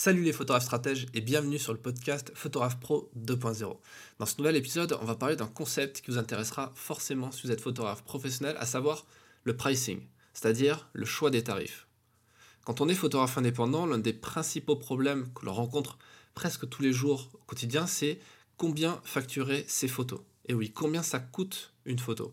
Salut les photographes stratèges et bienvenue sur le podcast Photographe Pro 2.0. Dans ce nouvel épisode, on va parler d'un concept qui vous intéressera forcément si vous êtes photographe professionnel, à savoir le pricing, c'est-à-dire le choix des tarifs. Quand on est photographe indépendant, l'un des principaux problèmes que l'on rencontre presque tous les jours au quotidien, c'est combien facturer ses photos. Et oui, combien ça coûte une photo.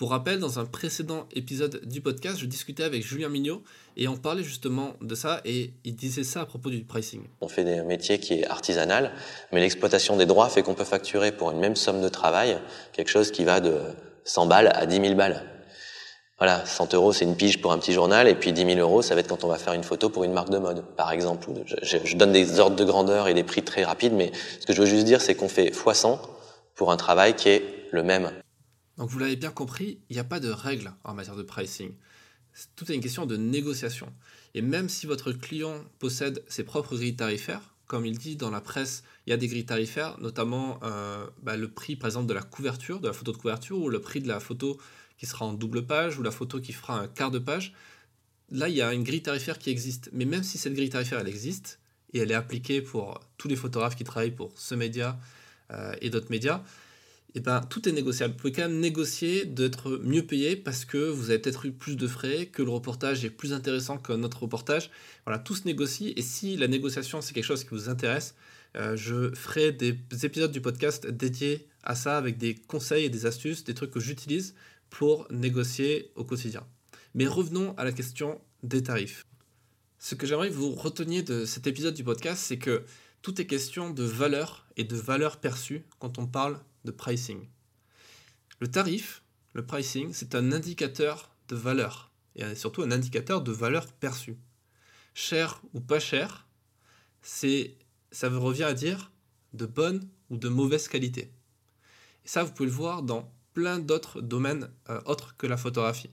Pour rappel, dans un précédent épisode du podcast, je discutais avec Julien Mignot et on parlait justement de ça et il disait ça à propos du pricing. On fait des métiers qui est artisanal, mais l'exploitation des droits fait qu'on peut facturer pour une même somme de travail quelque chose qui va de 100 balles à 10 000 balles. Voilà, 100 euros c'est une pige pour un petit journal et puis 10 000 euros ça va être quand on va faire une photo pour une marque de mode, par exemple. Je, je donne des ordres de grandeur et des prix très rapides, mais ce que je veux juste dire c'est qu'on fait x100 pour un travail qui est le même. Donc vous l'avez bien compris, il n'y a pas de règle en matière de pricing. Tout est une question de négociation. Et même si votre client possède ses propres grilles tarifaires, comme il dit dans la presse, il y a des grilles tarifaires, notamment euh, bah, le prix par exemple de la couverture, de la photo de couverture, ou le prix de la photo qui sera en double page, ou la photo qui fera un quart de page. Là, il y a une grille tarifaire qui existe. Mais même si cette grille tarifaire, elle existe, et elle est appliquée pour tous les photographes qui travaillent pour ce média euh, et d'autres médias, eh ben, tout est négociable. Vous pouvez quand même négocier d'être mieux payé parce que vous avez peut-être eu plus de frais, que le reportage est plus intéressant que notre reportage. Voilà, tout se négocie. Et si la négociation, c'est quelque chose qui vous intéresse, euh, je ferai des épisodes du podcast dédiés à ça avec des conseils et des astuces, des trucs que j'utilise pour négocier au quotidien. Mais revenons à la question des tarifs. Ce que j'aimerais que vous reteniez de cet épisode du podcast, c'est que tout est question de valeur et de valeur perçue quand on parle de pricing. Le tarif, le pricing, c'est un indicateur de valeur et surtout un indicateur de valeur perçue. Cher ou pas cher, ça revient à dire de bonne ou de mauvaise qualité. Et ça, vous pouvez le voir dans plein d'autres domaines euh, autres que la photographie.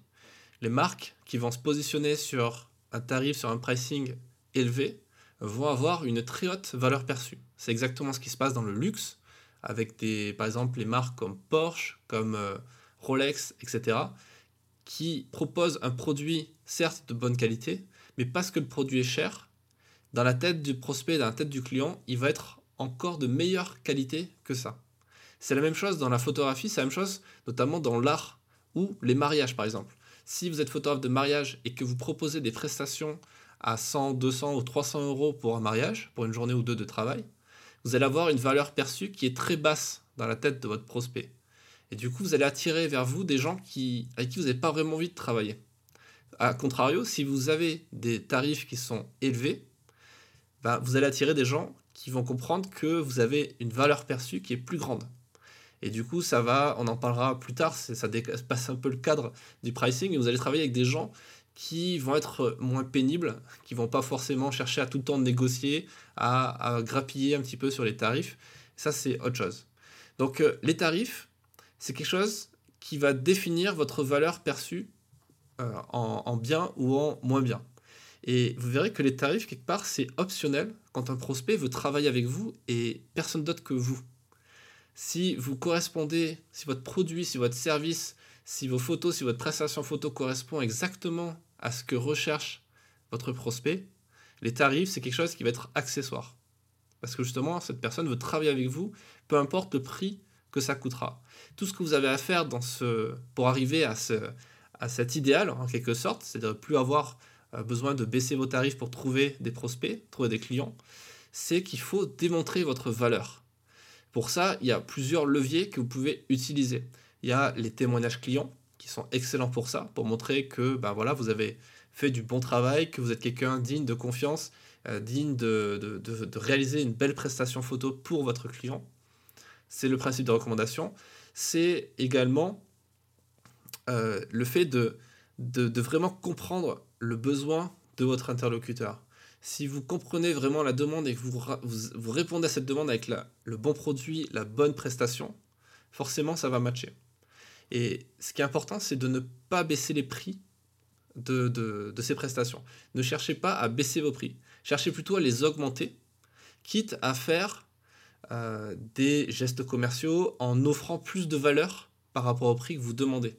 Les marques qui vont se positionner sur un tarif, sur un pricing élevé, vont avoir une très haute valeur perçue. C'est exactement ce qui se passe dans le luxe, avec des, par exemple les marques comme Porsche, comme euh, Rolex, etc., qui proposent un produit certes de bonne qualité, mais parce que le produit est cher, dans la tête du prospect, dans la tête du client, il va être encore de meilleure qualité que ça. C'est la même chose dans la photographie, c'est la même chose notamment dans l'art ou les mariages par exemple. Si vous êtes photographe de mariage et que vous proposez des prestations à 100, 200 ou 300 euros pour un mariage, pour une journée ou deux de travail, vous allez avoir une valeur perçue qui est très basse dans la tête de votre prospect. Et du coup, vous allez attirer vers vous des gens qui, avec qui vous n'avez pas vraiment envie de travailler. A contrario, si vous avez des tarifs qui sont élevés, ben, vous allez attirer des gens qui vont comprendre que vous avez une valeur perçue qui est plus grande. Et du coup, ça va, on en parlera plus tard, ça passe un peu le cadre du pricing, et vous allez travailler avec des gens qui vont être moins pénibles, qui vont pas forcément chercher à tout le temps négocier, à, grappiller un petit peu sur les tarifs. Ça, c'est autre chose. Donc, euh, les tarifs, c'est quelque chose qui va définir votre valeur perçue euh, en, en, bien ou en moins bien. Et vous verrez que les tarifs, quelque part, c'est optionnel quand un prospect veut travailler avec vous et personne d'autre que vous. Si vous correspondez, si votre produit, si votre service, si vos photos, si votre prestation photo correspond exactement à ce que recherche votre prospect, les tarifs, c'est quelque chose qui va être accessoire. Parce que justement, cette personne veut travailler avec vous, peu importe le prix que ça coûtera. Tout ce que vous avez à faire dans ce, pour arriver à, à cet idéal, en quelque sorte, c'est de ne plus avoir euh, besoin de baisser vos tarifs pour trouver des prospects, trouver des clients, c'est qu'il faut démontrer votre valeur. Pour ça, il y a plusieurs leviers que vous pouvez utiliser. Il y a les témoignages clients, qui sont excellents pour ça, pour montrer que ben voilà, vous avez fait du bon travail, que vous êtes quelqu'un digne de confiance, euh, digne de, de, de, réaliser une belle prestation photo pour votre client. C'est le principe de recommandation. C'est également euh, le fait de, de, vraiment comprendre le besoin de votre interlocuteur. Si vous comprenez vraiment la demande et que vous, vous, vous répondez à cette demande avec la, le bon produit, la bonne prestation, forcément ça va matcher. Et ce qui est important, c'est de ne pas baisser les prix de, de, ces prestations. Ne cherchez pas à baisser vos prix. Cherchez plutôt à les augmenter, quitte à faire euh, des gestes commerciaux en offrant plus de valeur par rapport au prix que vous demandez.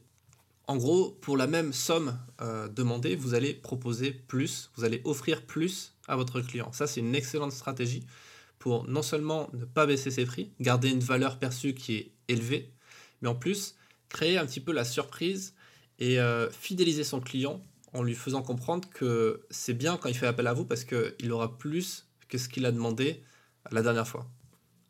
En gros, pour la même somme euh, demandée, vous allez proposer plus, vous allez offrir plus à votre client. Ça, c'est une excellente stratégie pour non seulement ne pas baisser ses prix, garder une valeur perçue qui est élevée, mais en plus créer un petit peu la surprise et euh, fidéliser son client en lui faisant comprendre que c'est bien quand il fait appel à vous parce qu'il aura plus que ce qu'il a demandé la dernière fois.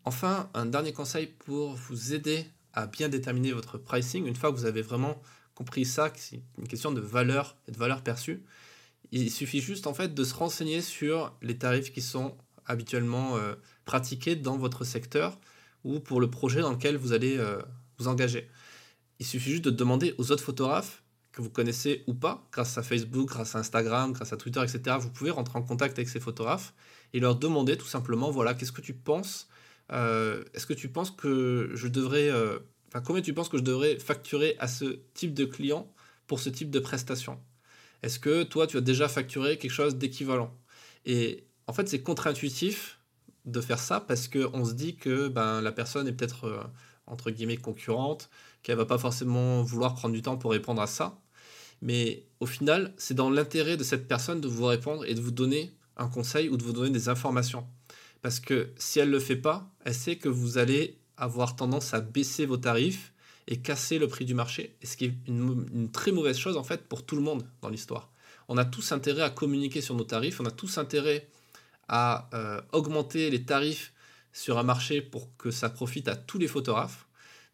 Enfin, un dernier conseil pour vous aider à bien déterminer votre pricing, une fois que vous avez vraiment compris ça, c'est une question de valeur et de valeur perçue, il suffit juste en fait de se renseigner sur les tarifs qui sont habituellement euh, pratiqués dans votre secteur ou pour le projet dans lequel vous allez euh, vous engager. Il suffit juste de demander aux autres photographes que vous connaissez ou pas, grâce à Facebook, grâce à Instagram, grâce à Twitter, etc. Vous pouvez rentrer en contact avec ces photographes et leur demander tout simplement, voilà, qu'est-ce que tu penses euh, Est-ce que tu penses que je devrais, enfin, combien tu penses que je devrais facturer à ce type de client pour ce type de prestation? Est-ce que toi, tu as déjà facturé quelque chose d'équivalent? Et en fait, c'est contre-intuitif de faire ça parce qu'on se dit que ben, la personne est peut-être, euh, entre guillemets, concurrente, qu'elle va pas forcément vouloir prendre du temps pour répondre à ça. Mais au final, c'est dans l'intérêt de cette personne de vous répondre et de vous donner un conseil ou de vous donner des informations. Parce que si elle ne le fait pas, elle sait que vous allez avoir tendance à baisser vos tarifs et casser le prix du marché. Et ce qui est une, très mauvaise chose en fait pour tout le monde dans l'histoire. On a tous intérêt à communiquer sur nos tarifs, on a tous intérêt à euh, augmenter les tarifs sur un marché pour que ça profite à tous les photographes.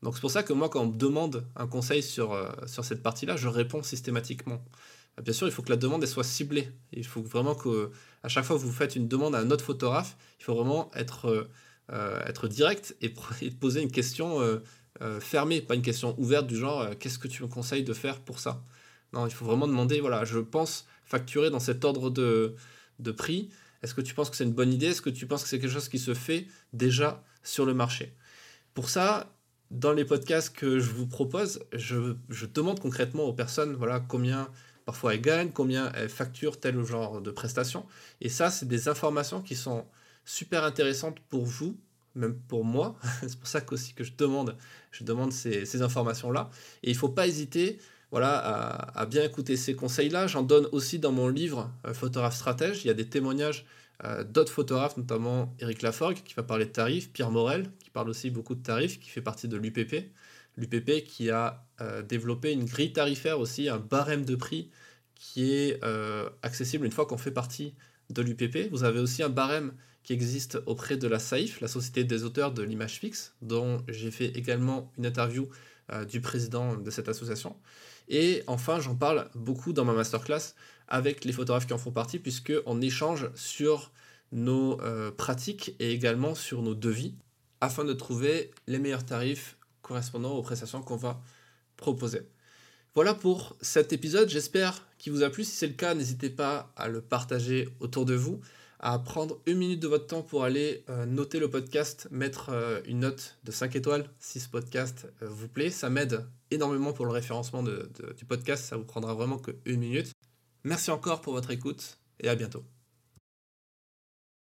Donc c'est pour ça que moi, quand on me demande un conseil sur, euh, sur cette partie-là, je réponds systématiquement. Bien sûr, il faut que la demande soit ciblée. Il faut vraiment que, à chaque fois que vous faites une demande à un autre photographe, il faut vraiment être, euh, être direct et, et, poser une question fermée, pas une question ouverte du genre qu'est-ce que tu me conseilles de faire pour ça? Non, il faut vraiment demander voilà, je pense facturer dans cet ordre de, de prix. Est-ce que tu penses que c'est une bonne idée? Est-ce que tu penses que c'est quelque chose qui se fait déjà sur le marché? Pour ça, dans les podcasts que je vous propose, je, demande concrètement aux personnes voilà, combien parfois elles gagnent, combien elles facturent tel genre de prestations. Et ça, c'est des informations qui sont super intéressantes pour vous, même pour moi. c'est pour ça aussi que je demande, je demande ces, ces informations-là. Et il ne faut pas hésiter voilà, à, bien écouter ces conseils-là. J'en donne aussi dans mon livre euh, Photographe stratège. Il y a des témoignages euh, d'autres photographes, notamment Eric Laforgue, qui va parler de tarifs, Pierre Morel, qui parle aussi beaucoup de tarifs, qui fait partie de l'UPP. L'UPP qui a euh, développé une grille tarifaire aussi, un barème de prix qui est accessible une fois qu'on fait partie de l'UPP. Vous avez aussi un barème qui existe auprès de la SAIF, la Société des auteurs de l'image fixe, dont j'ai fait également une interview du président de cette association. Et enfin, j'en parle beaucoup dans ma masterclass avec les photographes qui en font partie, puisqu'on échange sur nos euh, pratiques et également sur nos devis, afin de trouver les meilleurs tarifs correspondant aux prestations qu'on va proposer. Voilà pour cet épisode, j'espère qu'il vous a plu. Si c'est le cas, n'hésitez pas à le partager autour de vous à prendre une minute de votre temps pour aller euh, noter le podcast, mettre euh, une note de 5 étoiles si ce podcast vous plaît. Ça m'aide énormément pour le référencement du podcast, ça vous prendra vraiment que une minute. Merci encore pour votre écoute et à bientôt.